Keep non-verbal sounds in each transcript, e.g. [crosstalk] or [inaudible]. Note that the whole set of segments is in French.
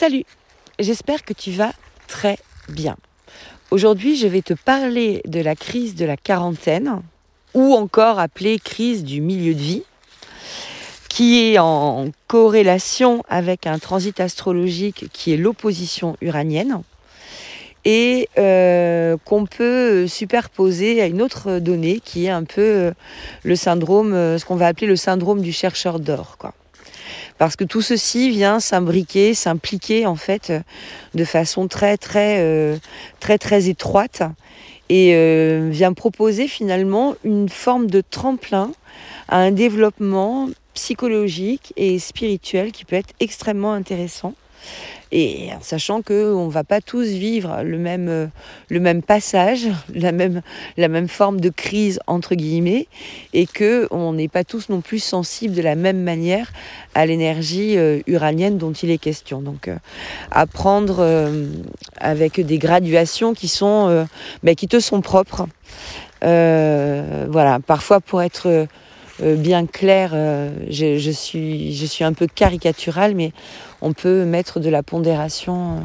Salut, j'espère que tu vas très bien. Aujourd'hui, je vais te parler de la crise de la quarantaine, ou encore appelée crise du milieu de vie, qui est en corrélation avec un transit astrologique qui est l'opposition uranienne, et euh, qu'on peut superposer à une autre donnée qui est un peu euh, le syndrome, euh, ce qu'on va appeler le syndrome du chercheur d'or. Parce que tout ceci vient s'imbriquer, s'impliquer en fait de façon très très euh, très très étroite et euh, vient proposer finalement une forme de tremplin à un développement psychologique et spirituel qui peut être extrêmement intéressant et en sachant qu'on ne va pas tous vivre le même, euh, le même passage, [laughs] la même, la même forme de crise, entre guillemets, et qu'on n'est pas tous non plus sensibles de la même manière à l'énergie euh, uranienne dont il est question. Donc, apprendre euh, avec des graduations qui, sont, ben, qui te sont propres. voilà, parfois pour être bien clair, je, je, suis, je suis un peu caricaturale, mais on peut mettre de la pondération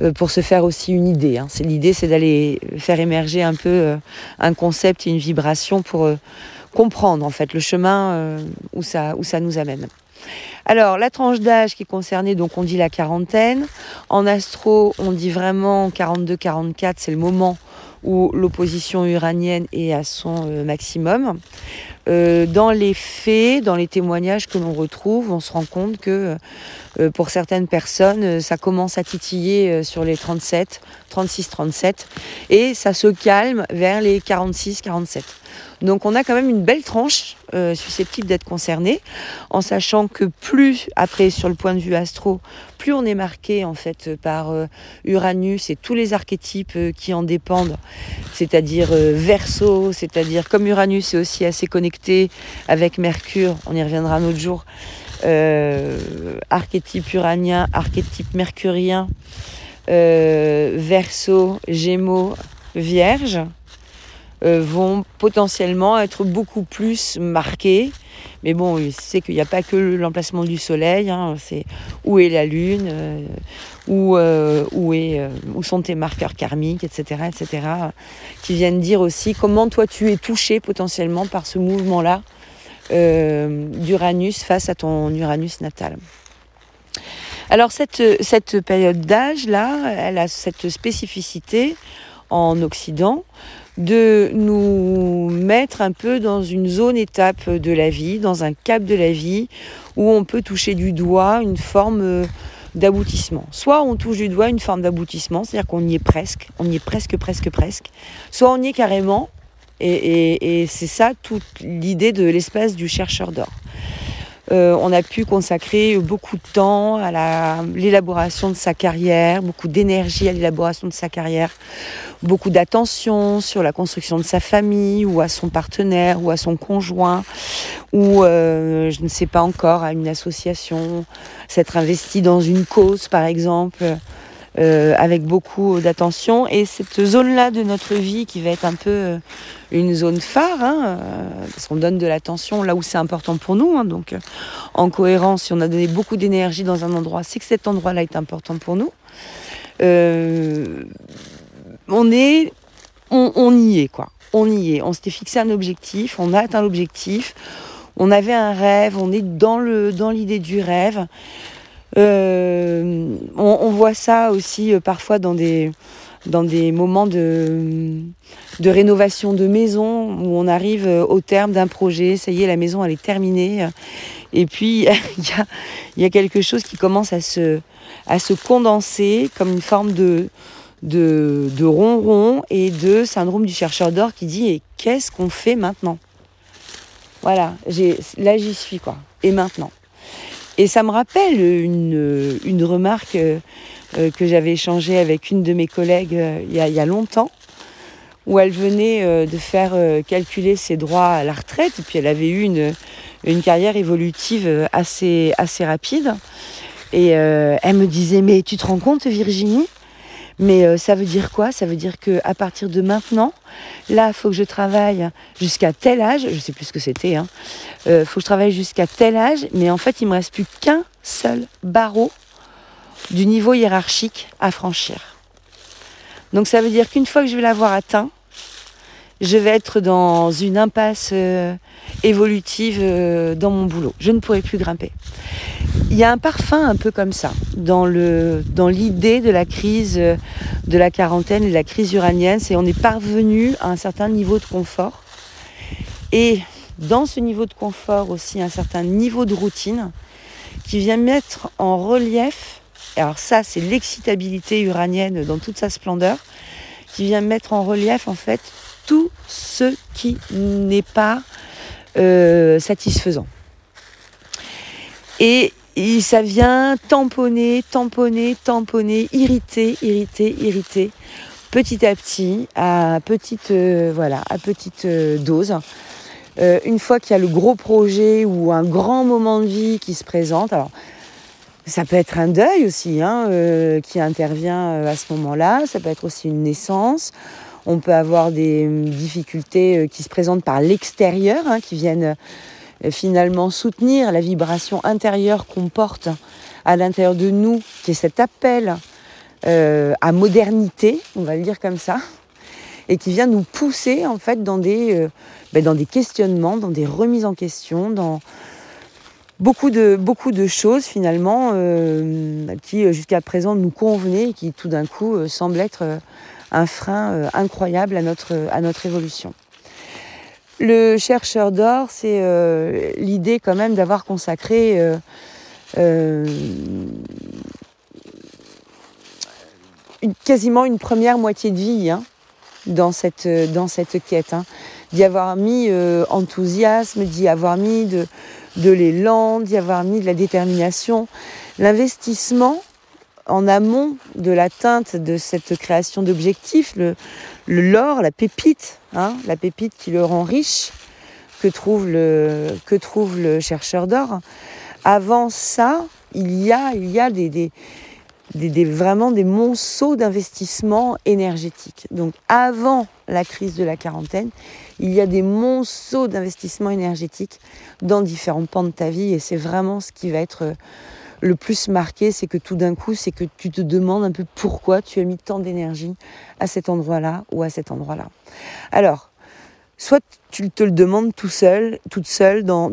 euh, pour se faire aussi une idée. Hein. L'idée, c'est d'aller faire émerger un peu euh, un concept et une vibration pour euh, comprendre en fait le chemin où, ça, où ça nous amène. Alors, la tranche d'âge qui est concernée, donc on dit la quarantaine. En astro, on dit vraiment 42-44, c'est le moment où l'opposition uranienne est à son maximum. Euh, dans les faits, dans les témoignages que l'on retrouve, on se rend compte que euh, pour certaines personnes, euh, ça commence à titiller sur les 37, 36, 37 et ça se calme vers les 46, 47. Donc on a quand même une belle tranche euh, susceptible d'être concernée, en sachant que plus, après sur le point de vue astro, plus on est marqué en fait par euh, Uranus et tous les archétypes euh, qui en dépendent, c'est-à-dire Verseau, c'est-à-dire comme Uranus est aussi assez connecté avec Mercure, on y reviendra un autre jour, archétype uranien, archétype mercurien, Verseau, Gémeaux, Vierge. Euh, vont potentiellement être beaucoup plus marqués. Mais bon, c'est qu'il n'y a pas que l'emplacement du Soleil, hein, c'est où est la Lune, euh, où, euh, où sont tes marqueurs karmiques, etc., etc., qui viennent dire aussi comment toi tu es touché potentiellement par ce mouvement-là d'Uranus face à ton Uranus natal. Alors cette, cette période d'âge-là, elle a cette spécificité en Occident de nous mettre un peu dans une zone étape de la vie, dans un cap de la vie, où on peut toucher du doigt une forme euh, d'aboutissement. Soit on touche du doigt une forme d'aboutissement, c'est-à-dire qu'on y est presque, on y est presque, presque, presque. Soit on y est carrément, et, et c'est ça toute l'idée de l'espace du chercheur d'or. Euh, on a pu consacrer beaucoup de temps à l'élaboration de sa carrière, beaucoup d'énergie à l'élaboration de sa carrière, beaucoup d'attention sur la construction de sa famille ou à son partenaire ou à son conjoint ou euh, je ne sais pas encore à une association, s'être investi dans une cause par exemple. Euh, avec beaucoup d'attention. Et cette zone-là de notre vie qui va être un peu euh, une zone phare, hein, euh, parce qu'on donne de l'attention là où c'est important pour nous. Hein, donc en cohérence, si on a donné beaucoup d'énergie dans un endroit, c'est que cet endroit-là est important pour nous. on est, on, y est quoi. On y est. On s'était fixé un objectif, on a atteint l'objectif. On avait un rêve, on est dans le dans l'idée du rêve. Euh, on, voit ça aussi euh, parfois dans des, moments de, rénovation de maison où on arrive euh, au terme d'un projet, ça y est, la maison elle est terminée. Et puis [laughs] il y a, quelque chose qui commence à se, à se condenser comme une forme de, de, de ronron et de syndrome du chercheur d'or qui dit et qu'est-ce qu'on fait maintenant? Voilà, là j'y suis quoi. Et maintenant? Et ça me rappelle une, une remarque euh, euh, que j'avais échangée avec une de mes collègues euh, il, y a, longtemps, où elle venait de faire calculer ses droits à la retraite, et puis elle avait eu une, carrière évolutive assez rapide. Et elle me disait, mais tu te rends compte Virginie? Mais euh, ça veut dire quoi? Ça veut dire que à partir de maintenant, là, faut que je travaille jusqu'à tel âge. Je sais plus ce que c'était. Hein, euh, faut que je travaille jusqu'à tel âge, mais en fait, il me reste plus qu'un seul barreau du niveau hiérarchique à franchir. Donc ça veut dire qu'une fois que je vais l'avoir atteint, je vais être dans une impasse euh, évolutive euh, dans mon boulot. Je ne pourrai plus grimper. Il y a un parfum un peu comme ça dans l'idée de la crise euh, de la quarantaine et de la crise uranienne, c'est on est parvenu à un certain niveau de confort et dans ce niveau de confort aussi un certain niveau de routine qui vient mettre en relief alors ça c'est l'excitabilité uranienne dans toute sa splendeur qui vient mettre en relief en fait tout ce qui n'est pas euh, satisfaisant. Et, ça vient tamponner, tamponner, tamponner, irriter, irriter, irriter, petit à petit, à petite, euh, voilà, à petite euh, dose. une fois qu'il y a le gros projet ou un grand moment de vie qui se présente, alors ça peut être un deuil aussi hein, qui intervient à ce moment-là, ça peut être aussi une naissance, on peut avoir des hum, difficultés euh, qui se présentent par l'extérieur, hein, qui viennent euh, finalement soutenir la vibration intérieure qu'on porte à l'intérieur de nous, qui est cet appel euh, à modernité, on va le dire comme ça, et qui vient nous pousser en fait dans des, ben, dans des questionnements, dans des remises en question, dans beaucoup de, beaucoup de choses finalement qui jusqu'à présent nous convenaient et qui tout d'un coup semblent être un frein euh, incroyable à notre, à notre évolution. Le chercheur d'or, c'est euh, l'idée quand même d'avoir consacré euh, quasiment une première moitié de vie hein, dans, cette, dans cette quête. Hein. D'y avoir mis enthousiasme, d'y avoir mis de, de l'élan, d'y avoir mis de la détermination. L'investissement en amont de l'atteinte de cette création d'objectifs, le, l'or, la pépite, hein, la pépite qui le rend riche, que trouve le, chercheur d'or. Avant ça, il y a, des, des, des, vraiment des monceaux d'investissement énergétique. Donc avant la crise de la quarantaine, il y a des monceaux d'investissement énergétique dans différents pans de ta vie et c'est vraiment ce qui va être le plus marqué, c'est que tout d'un coup, c'est que tu te demandes un peu pourquoi tu as mis tant d'énergie à cet endroit-là ou à cet endroit-là. Alors, soit tu te le demandes tout seul, toute seule dans,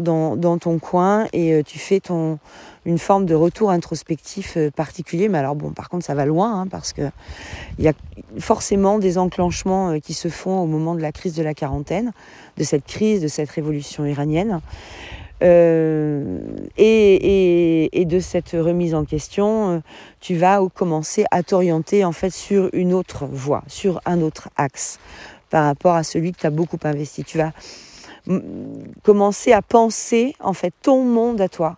ton coin et euh, tu fais ton, une forme de retour introspectif euh, particulier. Mais alors bon, par contre, ça va loin hein, parce que il y a forcément des enclenchements euh, qui se font au moment de la crise de la quarantaine, de cette crise, de cette révolution iranienne. Euh, et, de cette remise en question, euh, tu vas commencer à t'orienter en fait sur une autre voie, sur un autre axe par rapport à celui que tu as beaucoup investi. Tu vas commencer à penser en fait ton monde à toi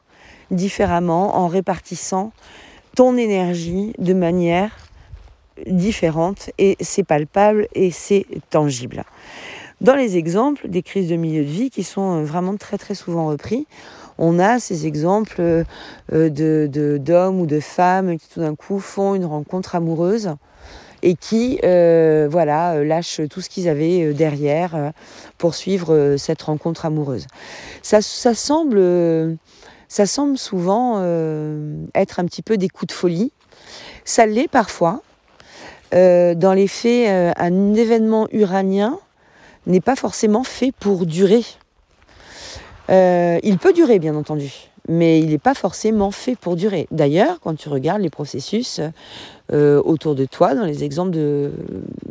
différemment en répartissant ton énergie de manière différente et c'est palpable et c'est tangible. Dans les exemples des crises de milieu de vie qui sont euh, vraiment très souvent repris, on a ces exemples euh, de, d'hommes ou de femmes qui tout d'un coup font une rencontre amoureuse et qui euh, voilà lâchent tout ce qu'ils avaient derrière pour suivre cette rencontre amoureuse. Ça, ça semble, ça semble souvent être un petit peu des coups de folie. Ça l'est parfois. dans les faits, un événement uranien n'est pas forcément fait pour durer. Euh, il peut durer, bien entendu, mais il n'est pas forcément fait pour durer. D'ailleurs, quand tu regardes les processus euh, autour de toi, dans les exemples de,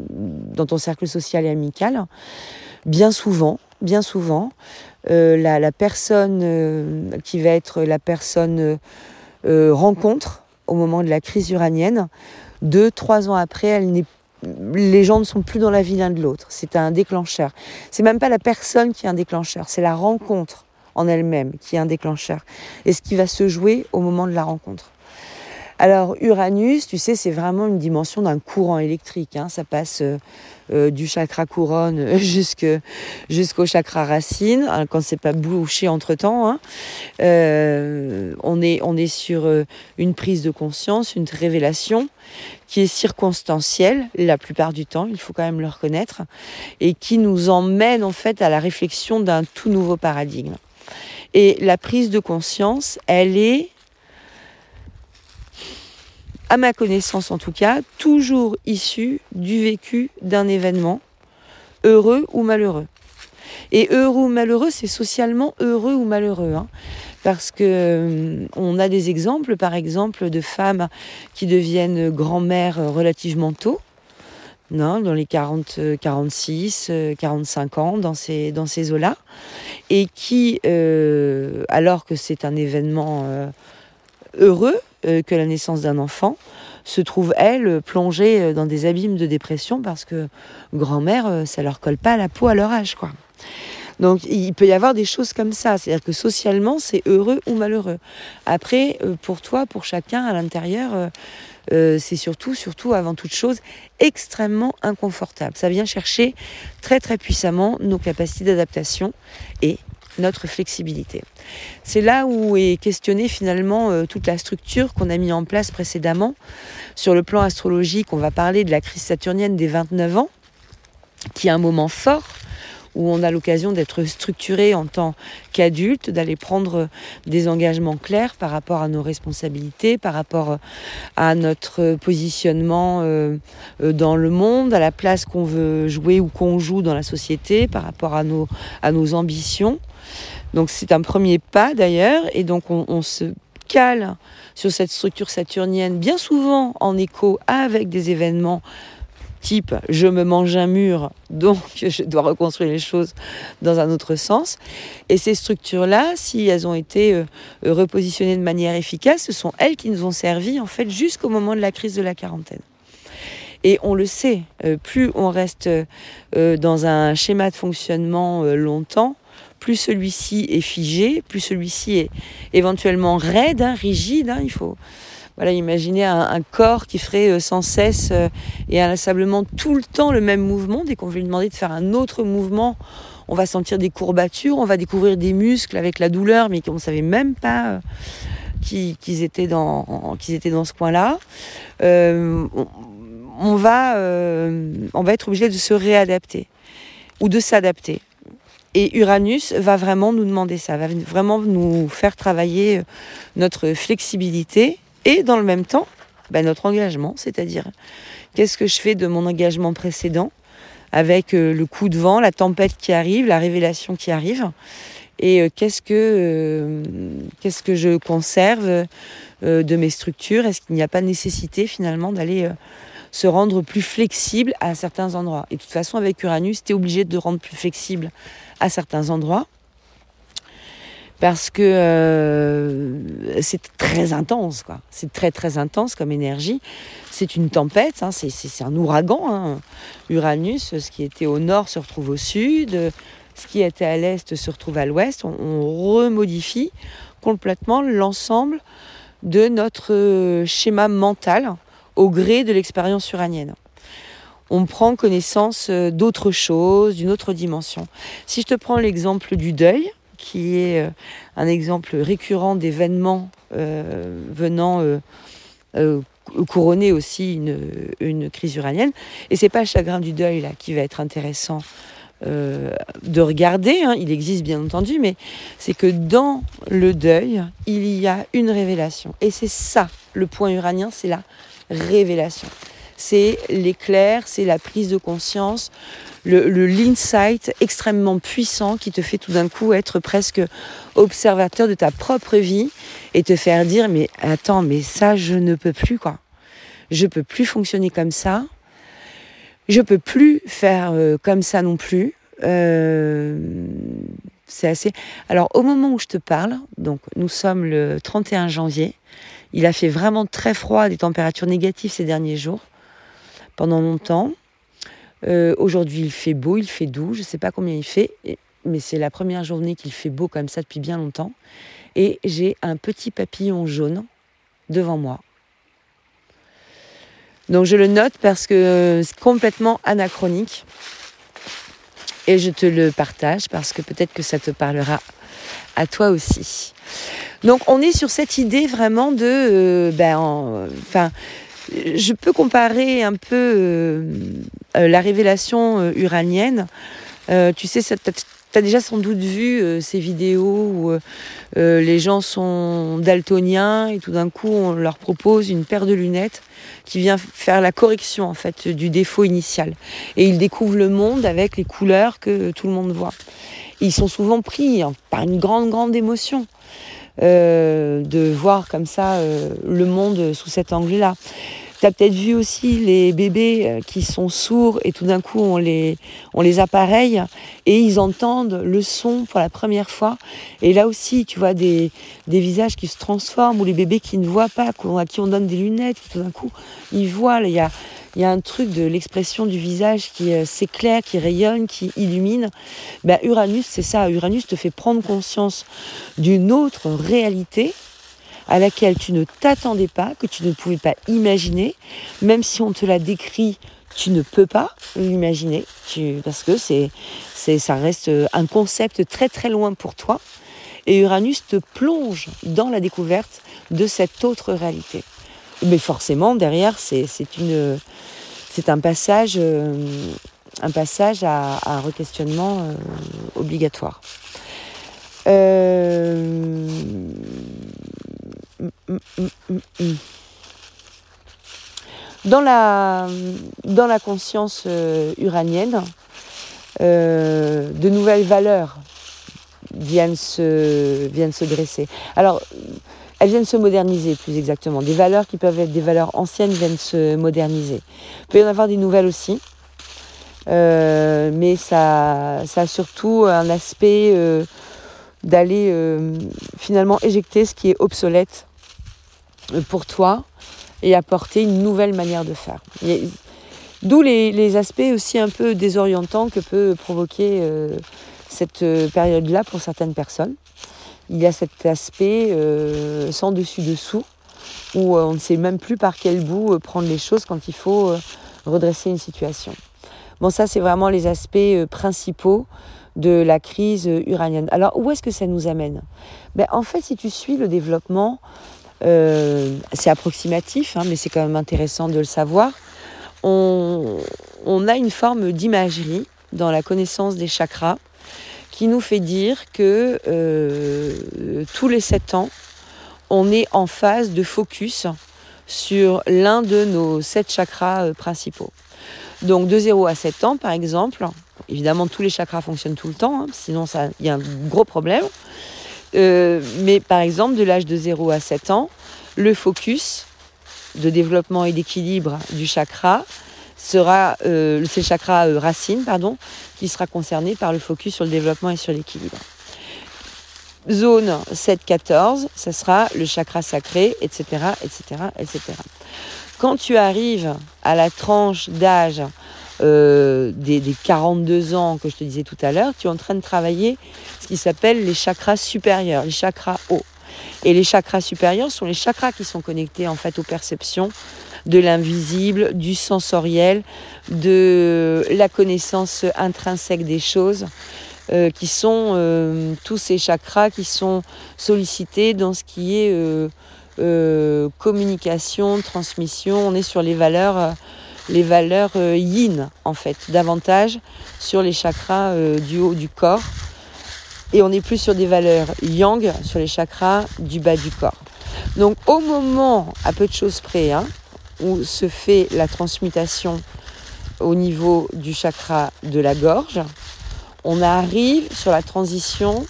dans ton cercle social et amical, bien souvent, bien souvent, euh, la, personne qui va être la personne rencontre au moment de la crise uranienne, deux, trois ans après, elle n'est les gens ne sont plus dans la vie l'un de l'autre. C'est un déclencheur. C'est même pas la personne qui est un déclencheur, c'est la rencontre en elle-même qui est un déclencheur. Et ce qui va se jouer au moment de la rencontre. Alors Uranus, tu sais, c'est vraiment une dimension d'un courant électrique. Hein. Ça passe euh, euh, du chakra couronne [laughs] jusqu'au chakra racine, hein, quand c'est pas bouché entre temps. Hein. Euh, on, est, on est sur une prise de conscience, une révélation qui est circonstancielle la plupart du temps, il faut quand même le reconnaître, et qui nous emmène en fait à la réflexion d'un tout nouveau paradigme. Et la prise de conscience, elle est à ma connaissance en tout cas, toujours issu du vécu d'un événement, heureux ou malheureux. Et heureux ou malheureux, c'est socialement heureux ou malheureux. Hein. parce que euh, on a des exemples, par exemple, de femmes qui deviennent grand-mères relativement tôt, non, dans les 40, 46, 45 ans, dans ces, dans ces eaux-là, et qui, euh, alors que c'est un événement euh, heureux que la naissance d'un enfant, se trouvent, elles, plongées dans des abîmes de dépression parce que grand-mère, ça leur colle pas à la peau à leur âge, quoi. Donc il peut y avoir des choses comme ça, c'est-à-dire que socialement c'est heureux ou malheureux. Après, euh, pour toi, pour chacun à l'intérieur, euh, euh, c'est surtout, surtout avant toute chose, extrêmement inconfortable. Ça vient chercher très très puissamment nos capacités d'adaptation et notre flexibilité. C'est là où est questionnée finalement toute la structure qu'on a mis en place précédemment. Sur le plan astrologique, on va parler de la crise saturnienne des 29 ans, qui est un moment fort où on a l'occasion d'être structuré en tant qu'adulte, d'aller prendre des engagements clairs par rapport à nos responsabilités, par rapport à notre positionnement euh, euh, dans le monde, à la place qu'on veut jouer ou qu'on joue dans la société, par rapport à nos ambitions. Donc c'est un premier pas d'ailleurs, et donc on, se cale sur cette structure saturnienne, bien souvent en écho avec des événements type je me mange un mur, donc [laughs] je dois reconstruire les choses dans un autre sens. Et ces structures-là, si elles ont été euh, repositionnées de manière efficace, ce sont elles qui nous ont servi en fait jusqu'au moment de la crise de la quarantaine. Et on le sait, euh, plus on reste euh, dans un schéma de fonctionnement longtemps, plus celui-ci est figé, plus celui-ci est éventuellement raide, hein, rigide. Hein, il faut voilà, imaginez un, corps qui ferait euh, sans cesse euh, et inlassablement tout le temps le même mouvement. Dès qu'on veut lui demander de faire un autre mouvement, on va sentir des courbatures, on va découvrir des muscles avec la douleur, mais qu'on ne savait même pas euh, qu'ils étaient, dans, qu'ils étaient dans ce coin-là. on, va, on va être obligé de se réadapter ou de s'adapter. Et Uranus va vraiment nous demander ça, va vraiment nous faire travailler notre flexibilité et dans le même temps, ben, notre engagement, c'est-à-dire qu'est-ce que je fais de mon engagement précédent avec euh, le coup de vent, la tempête qui arrive, la révélation qui arrive, et euh, qu'est-ce que euh, qu'est-ce que je conserve de mes structures? Est-ce qu'il n'y a pas nécessité finalement d'aller se rendre plus flexible à certains endroits? Et de toute façon, avec Uranus, tu es obligé de rendre plus flexible à certains endroits parce que euh, c'est très intense, quoi. C'est très très intense comme énergie. C'est une tempête, hein, c'est un ouragan. Hein. Uranus, ce qui était au nord se retrouve au sud, ce qui était à l'est se retrouve à l'ouest. On, remodifie complètement l'ensemble de notre euh, schéma mental au gré de l'expérience uranienne on prend connaissance euh, d'autres choses, d'une autre dimension. Si je te prends l'exemple du deuil, qui est euh, un exemple récurrent d'événements euh, venant couronner aussi une, crise uranienne. Et c'est pas le chagrin du deuil là qui va être intéressant de regarder. Hein. Il existe bien entendu, mais c'est que dans le deuil, il y a une révélation. Et c'est ça le point uranien, c'est la révélation. C'est l'éclair, c'est la prise de conscience, l'insight extrêmement puissant qui te fait tout d'un coup être presque observateur de ta propre vie et te faire dire mais attends mais ça je ne peux plus quoi. Je peux plus fonctionner comme ça. Je peux plus faire euh, comme ça non plus. Euh, c'est assez. Alors au moment où je te parle, donc nous sommes le 31 janvier. Il a fait vraiment très froid, des températures négatives ces derniers jours, pendant longtemps. Euh, aujourd'hui, il fait beau, il fait doux, je ne sais pas combien il fait, mais c'est la première journée qu'il fait beau comme ça depuis bien longtemps. Et j'ai un petit papillon jaune devant moi. Donc je le note parce que c'est complètement anachronique. Et je te le partage parce que peut-être que ça te parlera à toi aussi. Donc on est sur cette idée vraiment de, euh, ben, enfin, je peux comparer un peu euh, euh, la révélation euh, uranienne. tu sais, cette, tu as déjà sans doute vu ces vidéos où les gens sont daltoniens et tout d'un coup on leur propose une paire de lunettes qui vient faire la correction en fait du défaut initial. Et ils découvrent le monde avec les couleurs que tout le monde voit. ils sont souvent pris hein, par une grande grande émotion. De voir comme ça le monde sous cet angle-là. Tu as peut-être vu aussi les bébés euh, qui sont sourds et tout d'un coup on les, on les appareille et ils entendent le son pour la première fois. Et là aussi, tu vois des, des visages qui se transforment ou les bébés qui ne voient pas, à qui on donne des lunettes, tout d'un coup ils voient. Il y a, il y a un truc de l'expression du visage qui euh, s'éclaire, qui rayonne, qui illumine. Ben, Uranus, c'est ça. Uranus te fait prendre conscience d'une autre réalité à laquelle tu ne t'attendais pas, que tu ne pouvais pas imaginer, même si on te l'a décrit, tu ne peux pas l'imaginer, parce que c'est, c'est, ça reste un concept très très loin pour toi. Et Uranus te plonge dans la découverte de cette autre réalité. Mais forcément, derrière, c'est, c'est, une, c'est un passage, euh, un passage à, à requestionnement euh, obligatoire. Euh, dans la, dans la conscience euh, uranienne, euh, de nouvelles valeurs viennent se, viennent se dresser. Alors, elles viennent se moderniser plus exactement. Des valeurs qui peuvent être des valeurs anciennes viennent se moderniser. Il peut y en avoir des nouvelles aussi. Euh, mais ça, ça a surtout un aspect d'aller finalement éjecter ce qui est obsolète pour toi et apporter une nouvelle manière de faire. D'où les, aspects aussi un peu désorientants que peut provoquer euh, cette euh, période-là pour certaines personnes. Il y a cet aspect euh, sans dessus-dessous où on ne sait même plus par quel bout prendre les choses quand il faut redresser une situation. Bon, ça, c'est vraiment les aspects principaux de la crise uranienne. Alors, où est-ce que ça nous amène? Ben, En fait, si tu suis le développement euh, c'est approximatif, hein, mais c'est quand même intéressant de le savoir. On, a une forme d'imagerie dans la connaissance des chakras qui nous fait dire que euh, tous les sept ans, on est en phase de focus sur l'un de nos sept chakras euh, principaux. Donc de 0 à 7 ans, par exemple, évidemment tous les chakras fonctionnent tout le temps, hein, sinon il y a un gros problème. Euh, mais par exemple, de l'âge de 0 à 7 ans, le focus de développement et d'équilibre du chakra sera, euh, c'est le chakra euh, racine, pardon, qui sera concerné par le focus sur le développement et sur l'équilibre. Zone 7-14, ça sera le chakra sacré, etc., etc., etc. Quand tu arrives à la tranche d'âge euh, des, 42 ans que je te disais tout à l'heure, tu es en train de travailler ce qui s'appelle les chakras supérieurs, les chakras hauts. Et les chakras supérieurs sont les chakras qui sont connectés en fait aux perceptions de l'invisible, du sensoriel, de la connaissance intrinsèque des choses, euh, qui sont euh, tous ces chakras qui sont sollicités dans ce qui est communication, transmission. On est sur les valeurs les valeurs euh, yin en fait, davantage sur les chakras euh, du haut du corps. Et on est plus sur des valeurs yang, sur les chakras du bas du corps. Donc au moment, à peu de choses près, hein, où se fait la transmutation au niveau du chakra de la gorge, on arrive sur la transition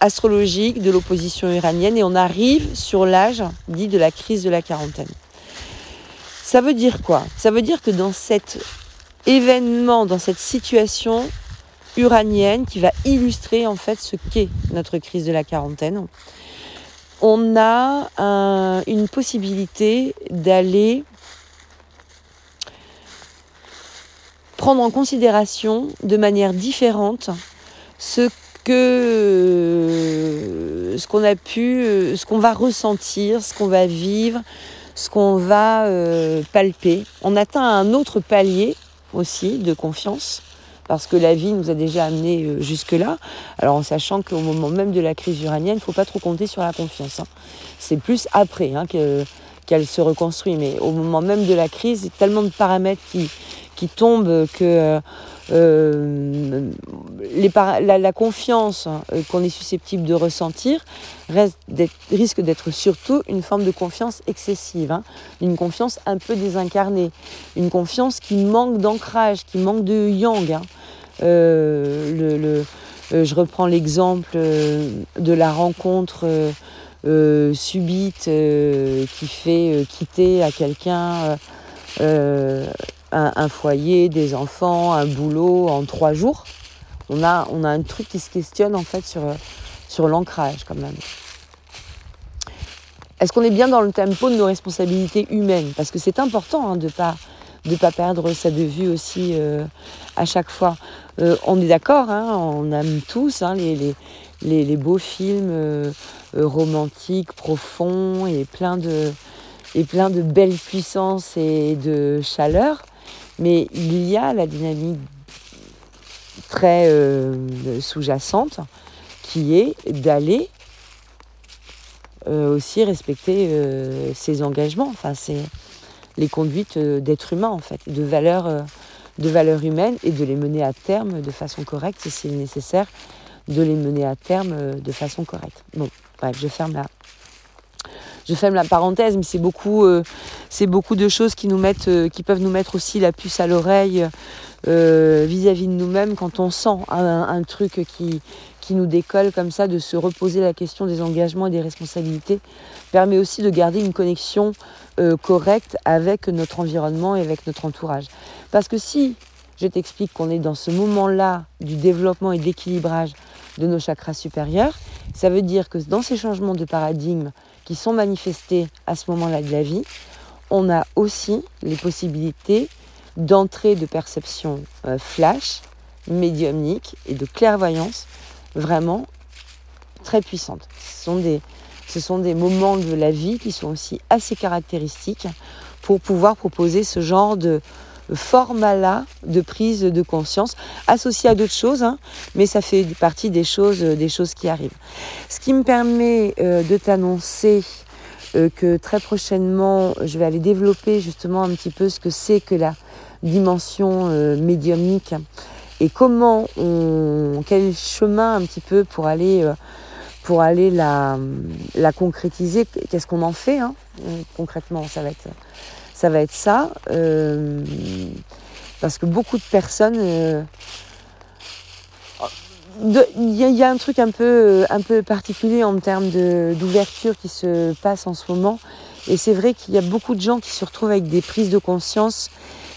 astrologique de l'opposition iranienne et on arrive sur l'âge dit de la crise de la quarantaine. Ça veut dire quoi? Ça veut dire que dans cet événement, dans cette situation uranienne qui va illustrer en fait ce qu'est notre crise de la quarantaine, on a une possibilité d'aller prendre en considération de manière différente ce que ce qu'on a pu, ce qu'on va ressentir, ce qu'on va vivre, ce qu'on va euh, palper. On atteint un autre palier aussi de confiance parce que la vie nous a déjà amené euh, jusque-là. Alors en sachant qu'au moment même de la crise uranienne, il ne faut pas trop compter sur la confiance. Hein. C'est plus après hein, qu'elle se reconstruit. Mais au moment même de la crise, il y a tellement de paramètres qui, tombent que euh, la, confiance hein, qu'on est susceptible de ressentir risque d'être surtout une forme de confiance excessive, hein. une confiance un peu désincarnée, une confiance qui manque d'ancrage, qui manque de yang. Hein. Euh, euh, je reprends l'exemple de la rencontre subite qui fait quitter à quelqu'un un, foyer, des enfants, un boulot en trois jours. On a, on a un truc qui se questionne en fait sur, sur l'ancrage quand même. Est-ce qu'on est bien dans le tempo de nos responsabilités humaines? Parce que c'est important hein, de ne pas, de pas perdre ça de vue aussi euh, à chaque fois. Euh, on est d'accord, hein, on aime tous hein, les, les, beaux films euh, romantiques, profonds et plein de, et plein de belles puissances et de chaleur. Mais il y a la dynamique très euh, sous-jacente qui est d'aller euh, aussi respecter euh, ses engagements. Enfin, c'est les conduites d'êtres humains en fait, de valeurs, de valeurs humaines et de les mener à terme de façon correcte si c'est nécessaire de les mener à terme de façon correcte. Bon, bref, je ferme là je ferme la parenthèse, mais c'est beaucoup, euh, c'est beaucoup de choses qui nous mettent, euh, qui peuvent nous mettre aussi la puce à l'oreille euh, vis-à-vis de nous-mêmes quand on sent un, truc qui, qui nous décolle comme ça, de se reposer la question des engagements et des responsabilités, permet aussi de garder une connexion correcte avec notre environnement et avec notre entourage. Parce que si je t'explique qu'on est dans ce moment-là du développement et de l'équilibrage de nos chakras supérieurs, ça veut dire que dans ces changements de paradigme qui sont manifestés à ce moment-là de la vie, on a aussi les possibilités d'entrée de perception euh, flash, médiumnique et de clairvoyance vraiment très puissantes. Ce sont, des, moments de la vie qui sont aussi assez caractéristiques pour pouvoir proposer ce genre de, format-là de prise de conscience, associé à d'autres choses, hein, mais ça fait partie des choses, des choses qui arrivent. Ce qui me permet euh, de t'annoncer que très prochainement, je vais aller développer justement un petit peu ce que c'est que la dimension médiumnique et comment on, quel chemin un petit peu pour aller pour aller la, concrétiser, qu'est-ce qu'on en fait hein, concrètement, ça va être ça. Euh, parce que beaucoup de personnes. Euh, il y, a un truc un peu, un peu particulier en termes d'ouverture qui se passe en ce moment. Et c'est vrai qu'il y a beaucoup de gens qui se retrouvent avec des prises de conscience,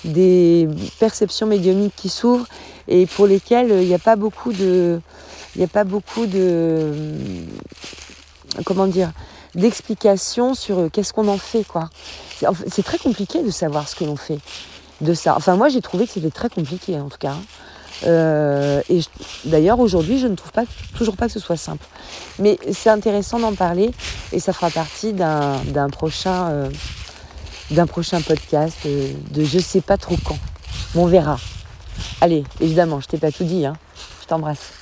des perceptions médiumniques qui s'ouvrent et pour lesquelles il n'y a pas beaucoup de. Il n'y a pas beaucoup de. Comment dire d'explications sur euh, qu'est-ce qu'on en fait, quoi. C'est très compliqué de savoir ce que l'on fait de ça. Enfin, moi, j'ai trouvé que c'était très compliqué, en tout cas. Euh, et d'ailleurs, aujourd'hui, je ne trouve pas, toujours pas que ce soit simple. Mais c'est intéressant d'en parler et ça fera partie d'un prochain, euh, prochain podcast de je sais pas trop quand. on verra. Allez, évidemment, je t'ai pas tout dit. Hein. Je t'embrasse.